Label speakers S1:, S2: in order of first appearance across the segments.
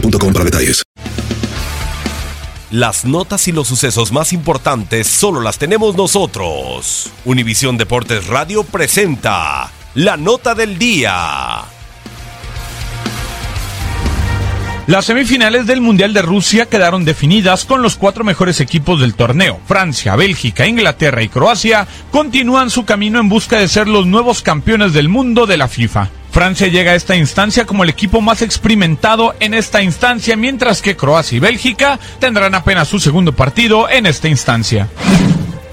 S1: boostmobile.com para detalles.
S2: Las notas y los sucesos más importantes solo las tenemos nosotros. Univisión Deportes Radio presenta la nota del día.
S3: Las semifinales del Mundial de Rusia quedaron definidas con los cuatro mejores equipos del torneo. Francia, Bélgica, Inglaterra y Croacia continúan su camino en busca de ser los nuevos campeones del mundo de la FIFA. Francia llega a esta instancia como el equipo más experimentado en esta instancia, mientras que Croacia y Bélgica tendrán apenas su segundo partido en esta instancia.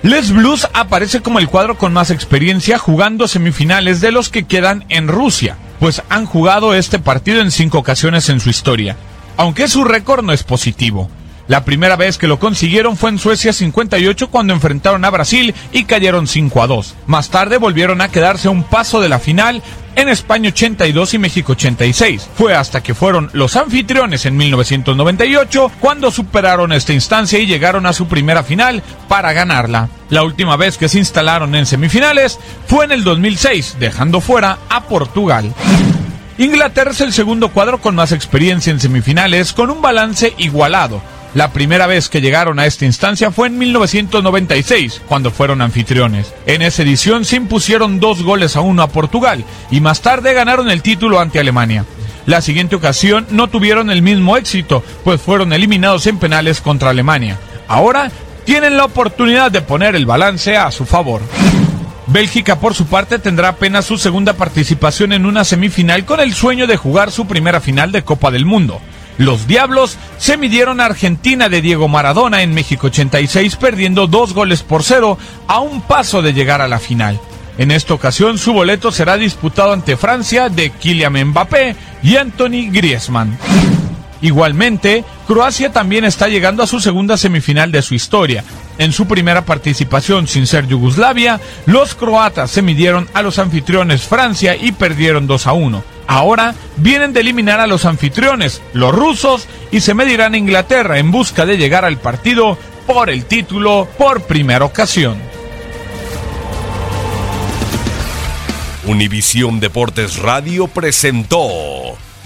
S3: Les Blues aparece como el cuadro con más experiencia jugando semifinales de los que quedan en Rusia, pues han jugado este partido en cinco ocasiones en su historia, aunque su récord no es positivo. La primera vez que lo consiguieron fue en Suecia 58 cuando enfrentaron a Brasil y cayeron 5 a 2. Más tarde volvieron a quedarse un paso de la final en España 82 y México 86. Fue hasta que fueron los anfitriones en 1998 cuando superaron esta instancia y llegaron a su primera final para ganarla. La última vez que se instalaron en semifinales fue en el 2006, dejando fuera a Portugal. Inglaterra es el segundo cuadro con más experiencia en semifinales con un balance igualado. La primera vez que llegaron a esta instancia fue en 1996, cuando fueron anfitriones. En esa edición se impusieron dos goles a uno a Portugal y más tarde ganaron el título ante Alemania. La siguiente ocasión no tuvieron el mismo éxito, pues fueron eliminados en penales contra Alemania. Ahora tienen la oportunidad de poner el balance a su favor. Bélgica, por su parte, tendrá apenas su segunda participación en una semifinal con el sueño de jugar su primera final de Copa del Mundo. Los Diablos se midieron a Argentina de Diego Maradona en México 86 perdiendo dos goles por cero a un paso de llegar a la final. En esta ocasión su boleto será disputado ante Francia de Kylian Mbappé y Anthony Griezmann. Igualmente, Croacia también está llegando a su segunda semifinal de su historia. En su primera participación sin ser Yugoslavia, los croatas se midieron a los anfitriones Francia y perdieron 2 a 1. Ahora vienen de eliminar a los anfitriones, los rusos, y se medirán a Inglaterra en busca de llegar al partido por el título por primera ocasión.
S2: Univisión Deportes Radio presentó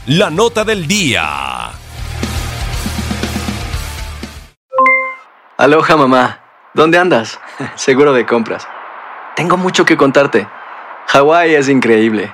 S2: la nota del día.
S4: Aloha mamá, ¿dónde andas? Seguro de compras. Tengo mucho que contarte. Hawái es increíble.